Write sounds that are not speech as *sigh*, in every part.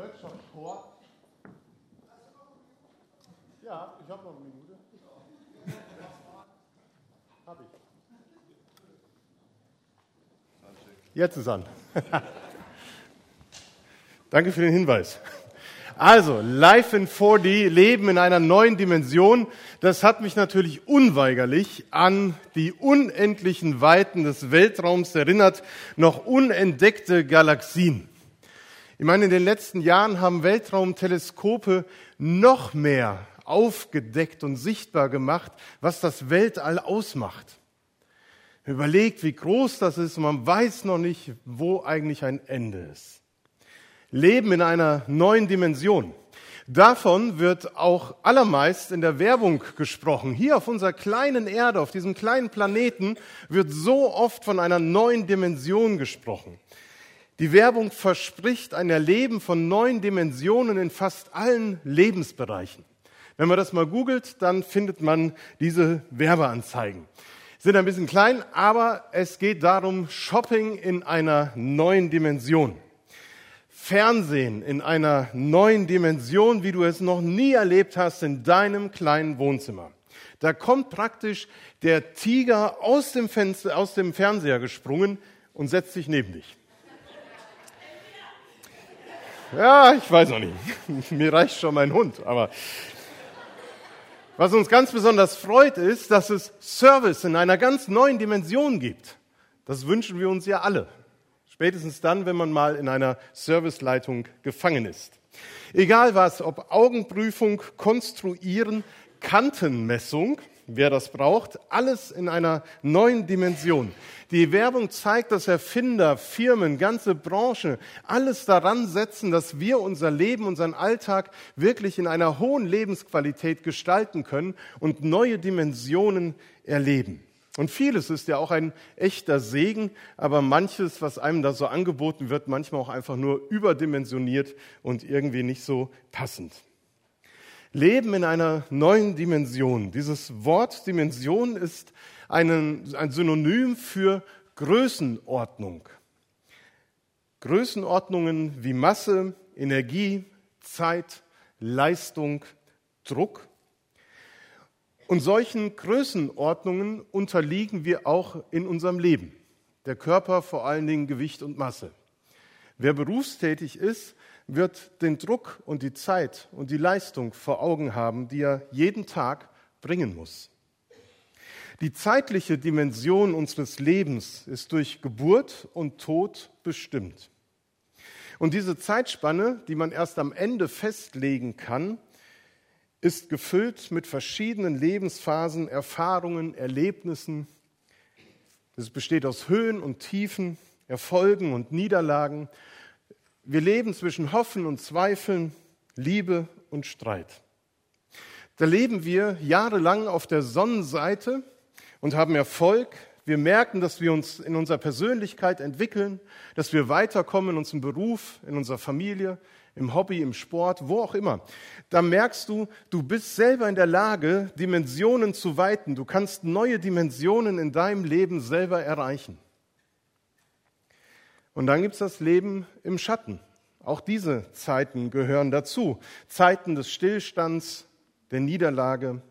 deutscher Chor. Ja, ich habe noch eine Minute. Hab ich. Jetzt ist an. *laughs* Danke für den Hinweis. Also, Life in 4D, Leben in einer neuen Dimension, das hat mich natürlich unweigerlich an die unendlichen Weiten des Weltraums erinnert, noch unentdeckte Galaxien. Ich meine, in den letzten Jahren haben Weltraumteleskope noch mehr aufgedeckt und sichtbar gemacht, was das Weltall ausmacht. Überlegt, wie groß das ist und man weiß noch nicht, wo eigentlich ein Ende ist. Leben in einer neuen Dimension. Davon wird auch allermeist in der Werbung gesprochen. Hier auf unserer kleinen Erde, auf diesem kleinen Planeten, wird so oft von einer neuen Dimension gesprochen. Die Werbung verspricht ein Erleben von neuen Dimensionen in fast allen Lebensbereichen. Wenn man das mal googelt, dann findet man diese Werbeanzeigen. Sind ein bisschen klein, aber es geht darum, Shopping in einer neuen Dimension. Fernsehen in einer neuen Dimension, wie du es noch nie erlebt hast in deinem kleinen Wohnzimmer. Da kommt praktisch der Tiger aus dem, Fenster, aus dem Fernseher gesprungen und setzt sich neben dich. Ja, ich weiß noch nicht. *laughs* Mir reicht schon mein Hund. Aber was uns ganz besonders freut, ist, dass es Service in einer ganz neuen Dimension gibt. Das wünschen wir uns ja alle. Spätestens dann, wenn man mal in einer Serviceleitung gefangen ist. Egal was, ob Augenprüfung, Konstruieren, Kantenmessung, wer das braucht, alles in einer neuen Dimension. Die Werbung zeigt, dass Erfinder, Firmen, ganze Branche alles daran setzen, dass wir unser Leben, unseren Alltag wirklich in einer hohen Lebensqualität gestalten können und neue Dimensionen erleben. Und vieles ist ja auch ein echter Segen, aber manches, was einem da so angeboten wird, manchmal auch einfach nur überdimensioniert und irgendwie nicht so passend. Leben in einer neuen Dimension. Dieses Wort Dimension ist ein Synonym für Größenordnung. Größenordnungen wie Masse, Energie, Zeit, Leistung, Druck. Und solchen Größenordnungen unterliegen wir auch in unserem Leben. Der Körper vor allen Dingen Gewicht und Masse. Wer berufstätig ist, wird den Druck und die Zeit und die Leistung vor Augen haben, die er jeden Tag bringen muss. Die zeitliche Dimension unseres Lebens ist durch Geburt und Tod bestimmt. Und diese Zeitspanne, die man erst am Ende festlegen kann, ist gefüllt mit verschiedenen Lebensphasen, Erfahrungen, Erlebnissen. Es besteht aus Höhen und Tiefen, Erfolgen und Niederlagen, wir leben zwischen Hoffen und Zweifeln, Liebe und Streit. Da leben wir jahrelang auf der Sonnenseite und haben Erfolg. Wir merken, dass wir uns in unserer Persönlichkeit entwickeln, dass wir weiterkommen in unserem Beruf, in unserer Familie, im Hobby, im Sport, wo auch immer. Da merkst du, du bist selber in der Lage, Dimensionen zu weiten. Du kannst neue Dimensionen in deinem Leben selber erreichen. Und dann gibt es das Leben im Schatten. Auch diese Zeiten gehören dazu. Zeiten des Stillstands, der Niederlage,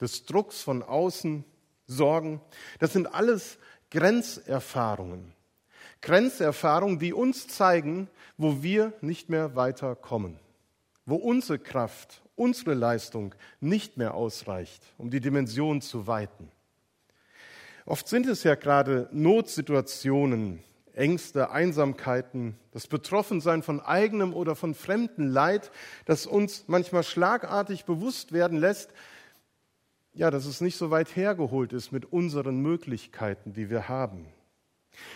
des Drucks von außen, Sorgen. Das sind alles Grenzerfahrungen. Grenzerfahrungen, die uns zeigen, wo wir nicht mehr weiterkommen. Wo unsere Kraft, unsere Leistung nicht mehr ausreicht, um die Dimension zu weiten. Oft sind es ja gerade Notsituationen, Ängste, Einsamkeiten, das Betroffensein von eigenem oder von fremdem Leid, das uns manchmal schlagartig bewusst werden lässt, ja, dass es nicht so weit hergeholt ist mit unseren Möglichkeiten, die wir haben.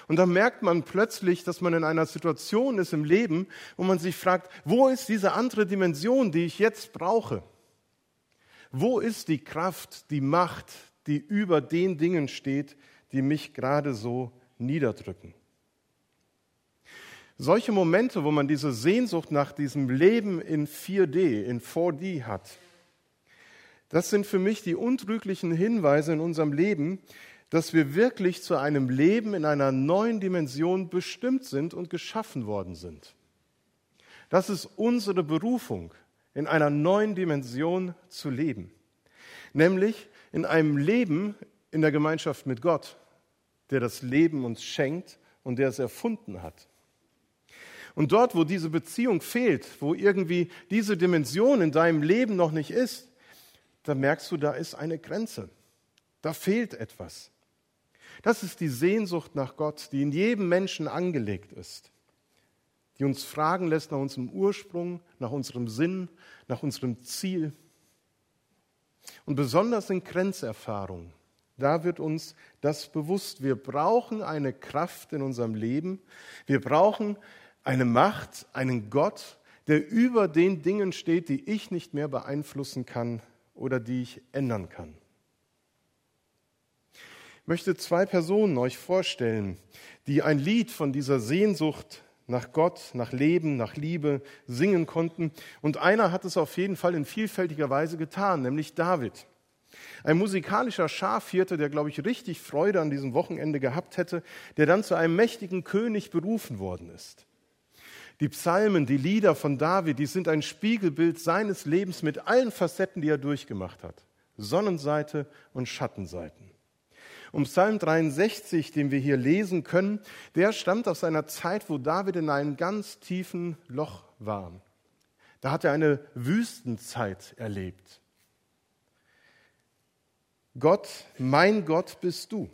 Und da merkt man plötzlich, dass man in einer Situation ist im Leben, wo man sich fragt, wo ist diese andere Dimension, die ich jetzt brauche? Wo ist die Kraft, die Macht, die über den Dingen steht, die mich gerade so niederdrücken? Solche Momente, wo man diese Sehnsucht nach diesem Leben in 4D, in 4D hat, das sind für mich die untrüglichen Hinweise in unserem Leben, dass wir wirklich zu einem Leben in einer neuen Dimension bestimmt sind und geschaffen worden sind. Das ist unsere Berufung, in einer neuen Dimension zu leben. Nämlich in einem Leben in der Gemeinschaft mit Gott, der das Leben uns schenkt und der es erfunden hat. Und dort, wo diese Beziehung fehlt, wo irgendwie diese Dimension in deinem Leben noch nicht ist, da merkst du, da ist eine Grenze. Da fehlt etwas. Das ist die Sehnsucht nach Gott, die in jedem Menschen angelegt ist, die uns fragen lässt nach unserem Ursprung, nach unserem Sinn, nach unserem Ziel. Und besonders in Grenzerfahrungen, da wird uns das bewusst. Wir brauchen eine Kraft in unserem Leben. Wir brauchen eine Macht, einen Gott, der über den Dingen steht, die ich nicht mehr beeinflussen kann oder die ich ändern kann. Ich möchte zwei Personen euch vorstellen, die ein Lied von dieser Sehnsucht nach Gott, nach Leben, nach Liebe singen konnten. Und einer hat es auf jeden Fall in vielfältiger Weise getan, nämlich David. Ein musikalischer Schafhirte, der, glaube ich, richtig Freude an diesem Wochenende gehabt hätte, der dann zu einem mächtigen König berufen worden ist. Die Psalmen, die Lieder von David, die sind ein Spiegelbild seines Lebens mit allen Facetten, die er durchgemacht hat. Sonnenseite und Schattenseiten. Und Psalm 63, den wir hier lesen können, der stammt aus einer Zeit, wo David in einem ganz tiefen Loch war. Da hat er eine Wüstenzeit erlebt. Gott, mein Gott bist du.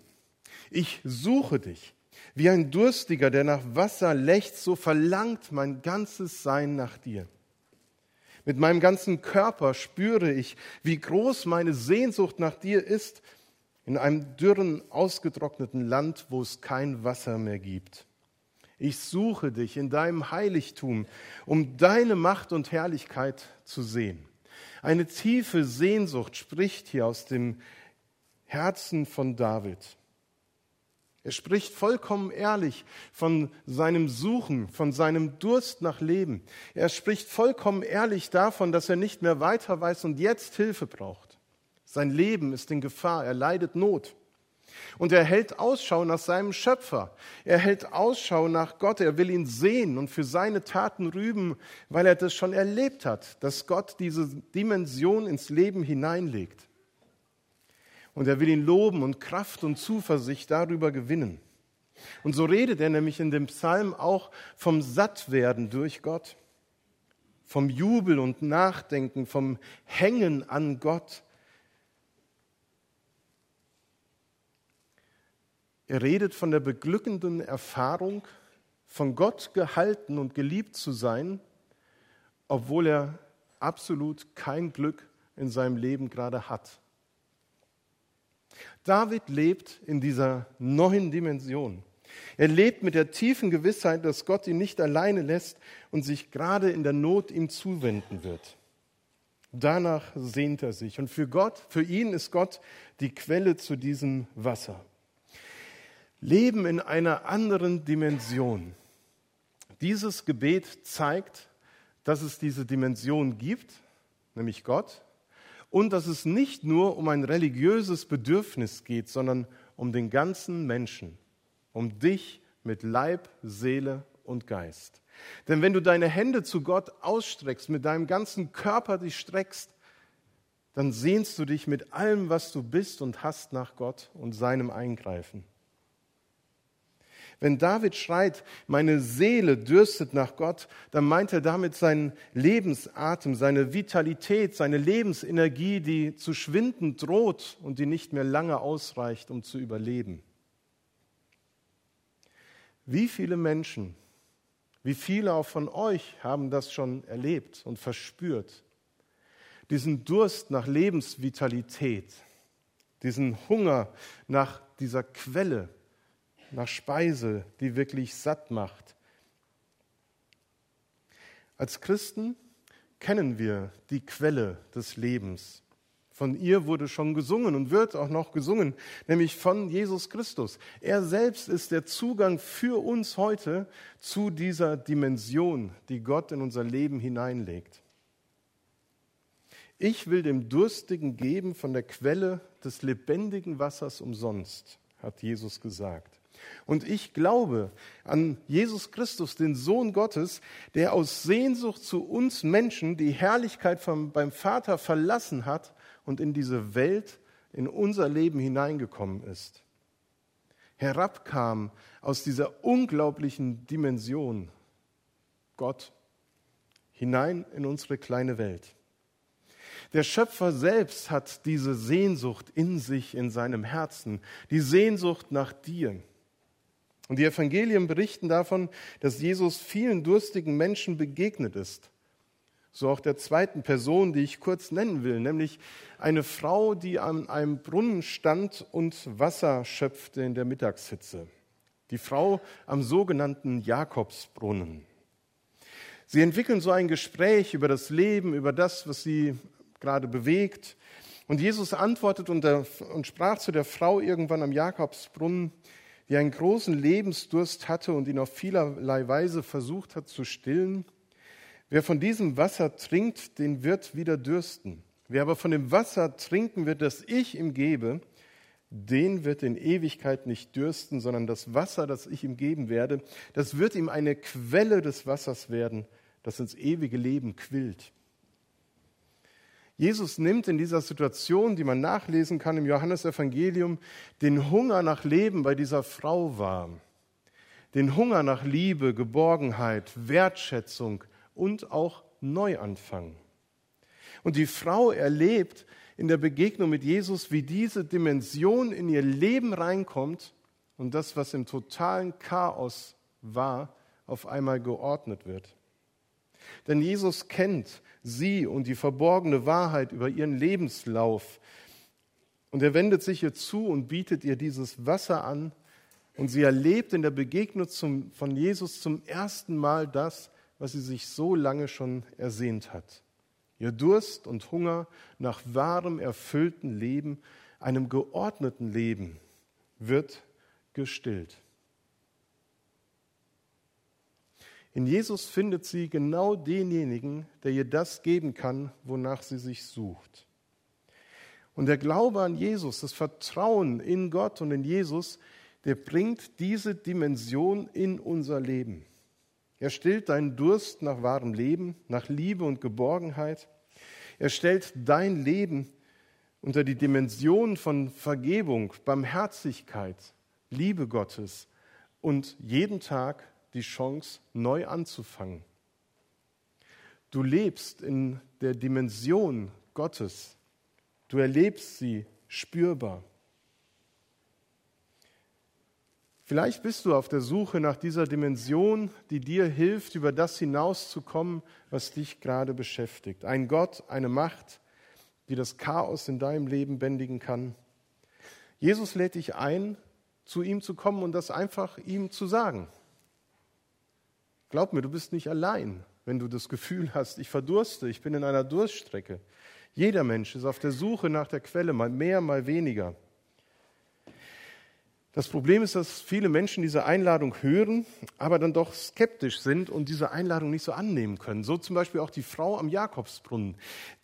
Ich suche dich. Wie ein Durstiger, der nach Wasser lechzt, so verlangt mein ganzes Sein nach dir. Mit meinem ganzen Körper spüre ich, wie groß meine Sehnsucht nach dir ist, in einem dürren, ausgetrockneten Land, wo es kein Wasser mehr gibt. Ich suche dich in deinem Heiligtum, um deine Macht und Herrlichkeit zu sehen. Eine tiefe Sehnsucht spricht hier aus dem Herzen von David. Er spricht vollkommen ehrlich von seinem Suchen, von seinem Durst nach Leben. Er spricht vollkommen ehrlich davon, dass er nicht mehr weiter weiß und jetzt Hilfe braucht. Sein Leben ist in Gefahr, er leidet Not. Und er hält Ausschau nach seinem Schöpfer. Er hält Ausschau nach Gott. Er will ihn sehen und für seine Taten rüben, weil er das schon erlebt hat, dass Gott diese Dimension ins Leben hineinlegt. Und er will ihn loben und Kraft und Zuversicht darüber gewinnen. Und so redet er nämlich in dem Psalm auch vom Sattwerden durch Gott, vom Jubel und Nachdenken, vom Hängen an Gott. Er redet von der beglückenden Erfahrung, von Gott gehalten und geliebt zu sein, obwohl er absolut kein Glück in seinem Leben gerade hat. David lebt in dieser neuen Dimension. Er lebt mit der tiefen Gewissheit, dass Gott ihn nicht alleine lässt und sich gerade in der Not ihm zuwenden wird. Danach sehnt er sich. Und für Gott, für ihn ist Gott die Quelle zu diesem Wasser. Leben in einer anderen Dimension. Dieses Gebet zeigt, dass es diese Dimension gibt, nämlich Gott, und dass es nicht nur um ein religiöses Bedürfnis geht, sondern um den ganzen Menschen, um dich mit Leib, Seele und Geist. Denn wenn du deine Hände zu Gott ausstreckst, mit deinem ganzen Körper dich streckst, dann sehnst du dich mit allem, was du bist und hast nach Gott und seinem Eingreifen. Wenn David schreit, meine Seele dürstet nach Gott, dann meint er damit seinen Lebensatem, seine Vitalität, seine Lebensenergie, die zu schwinden droht und die nicht mehr lange ausreicht, um zu überleben. Wie viele Menschen, wie viele auch von euch haben das schon erlebt und verspürt? Diesen Durst nach Lebensvitalität, diesen Hunger nach dieser Quelle, nach Speise, die wirklich satt macht. Als Christen kennen wir die Quelle des Lebens. Von ihr wurde schon gesungen und wird auch noch gesungen, nämlich von Jesus Christus. Er selbst ist der Zugang für uns heute zu dieser Dimension, die Gott in unser Leben hineinlegt. Ich will dem Durstigen geben von der Quelle des lebendigen Wassers umsonst, hat Jesus gesagt. Und ich glaube an Jesus Christus, den Sohn Gottes, der aus Sehnsucht zu uns Menschen die Herrlichkeit vom, beim Vater verlassen hat und in diese Welt, in unser Leben hineingekommen ist. Herabkam aus dieser unglaublichen Dimension Gott hinein in unsere kleine Welt. Der Schöpfer selbst hat diese Sehnsucht in sich, in seinem Herzen, die Sehnsucht nach dir. Und die Evangelien berichten davon, dass Jesus vielen durstigen Menschen begegnet ist. So auch der zweiten Person, die ich kurz nennen will, nämlich eine Frau, die an einem Brunnen stand und Wasser schöpfte in der Mittagshitze. Die Frau am sogenannten Jakobsbrunnen. Sie entwickeln so ein Gespräch über das Leben, über das, was sie gerade bewegt. Und Jesus antwortet und, sprach zu der Frau irgendwann am Jakobsbrunnen, die einen großen Lebensdurst hatte und ihn auf vielerlei Weise versucht hat zu stillen. Wer von diesem Wasser trinkt, den wird wieder dürsten. Wer aber von dem Wasser trinken wird, das ich ihm gebe, den wird in Ewigkeit nicht dürsten, sondern das Wasser, das ich ihm geben werde, das wird ihm eine Quelle des Wassers werden, das ins ewige Leben quillt. Jesus nimmt in dieser Situation, die man nachlesen kann im Johannesevangelium, den Hunger nach Leben bei dieser Frau wahr. Den Hunger nach Liebe, Geborgenheit, Wertschätzung und auch Neuanfang. Und die Frau erlebt in der Begegnung mit Jesus, wie diese Dimension in ihr Leben reinkommt und das, was im totalen Chaos war, auf einmal geordnet wird. Denn Jesus kennt sie und die verborgene Wahrheit über ihren Lebenslauf. Und er wendet sich ihr zu und bietet ihr dieses Wasser an. Und sie erlebt in der Begegnung zum, von Jesus zum ersten Mal das, was sie sich so lange schon ersehnt hat. Ihr Durst und Hunger nach wahrem, erfüllten Leben, einem geordneten Leben, wird gestillt. In Jesus findet sie genau denjenigen, der ihr das geben kann, wonach sie sich sucht. Und der Glaube an Jesus, das Vertrauen in Gott und in Jesus, der bringt diese Dimension in unser Leben. Er stillt deinen Durst nach wahrem Leben, nach Liebe und Geborgenheit. Er stellt dein Leben unter die Dimension von Vergebung, Barmherzigkeit, Liebe Gottes und jeden Tag die Chance, neu anzufangen. Du lebst in der Dimension Gottes. Du erlebst sie spürbar. Vielleicht bist du auf der Suche nach dieser Dimension, die dir hilft, über das hinauszukommen, was dich gerade beschäftigt. Ein Gott, eine Macht, die das Chaos in deinem Leben bändigen kann. Jesus lädt dich ein, zu ihm zu kommen und das einfach ihm zu sagen. Glaub mir, du bist nicht allein, wenn du das Gefühl hast, ich verdurste, ich bin in einer Durststrecke. Jeder Mensch ist auf der Suche nach der Quelle, mal mehr, mal weniger. Das Problem ist, dass viele Menschen diese Einladung hören, aber dann doch skeptisch sind und diese Einladung nicht so annehmen können. So zum Beispiel auch die Frau am Jakobsbrunnen.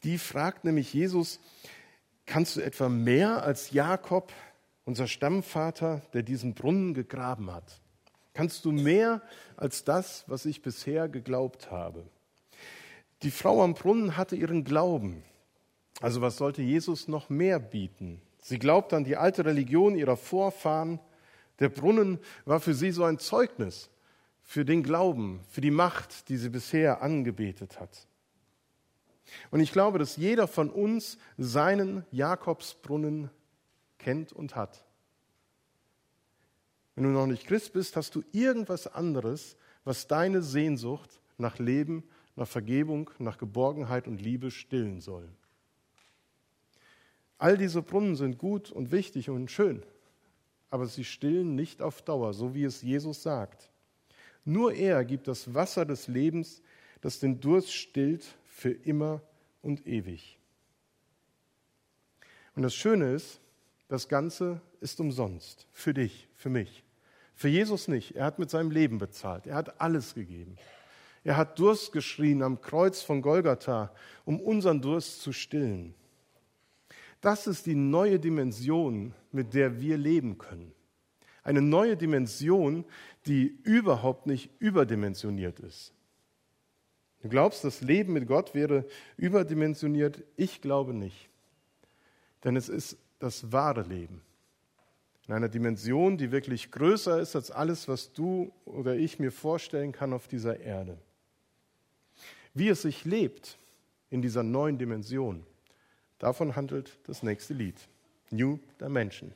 Die fragt nämlich Jesus, kannst du etwa mehr als Jakob, unser Stammvater, der diesen Brunnen gegraben hat? Kannst du mehr als das, was ich bisher geglaubt habe? Die Frau am Brunnen hatte ihren Glauben. Also was sollte Jesus noch mehr bieten? Sie glaubte an die alte Religion ihrer Vorfahren. Der Brunnen war für sie so ein Zeugnis für den Glauben, für die Macht, die sie bisher angebetet hat. Und ich glaube, dass jeder von uns seinen Jakobsbrunnen kennt und hat. Wenn du noch nicht Christ bist, hast du irgendwas anderes, was deine Sehnsucht nach Leben, nach Vergebung, nach Geborgenheit und Liebe stillen soll. All diese Brunnen sind gut und wichtig und schön, aber sie stillen nicht auf Dauer, so wie es Jesus sagt. Nur er gibt das Wasser des Lebens, das den Durst stillt für immer und ewig. Und das Schöne ist, das Ganze ist umsonst. Für dich, für mich. Für Jesus nicht. Er hat mit seinem Leben bezahlt. Er hat alles gegeben. Er hat Durst geschrien am Kreuz von Golgatha, um unseren Durst zu stillen. Das ist die neue Dimension, mit der wir leben können. Eine neue Dimension, die überhaupt nicht überdimensioniert ist. Du glaubst, das Leben mit Gott wäre überdimensioniert? Ich glaube nicht. Denn es ist das wahre Leben. In einer Dimension, die wirklich größer ist als alles, was du oder ich mir vorstellen kann auf dieser Erde. Wie es sich lebt in dieser neuen Dimension, davon handelt das nächste Lied. New Dimension.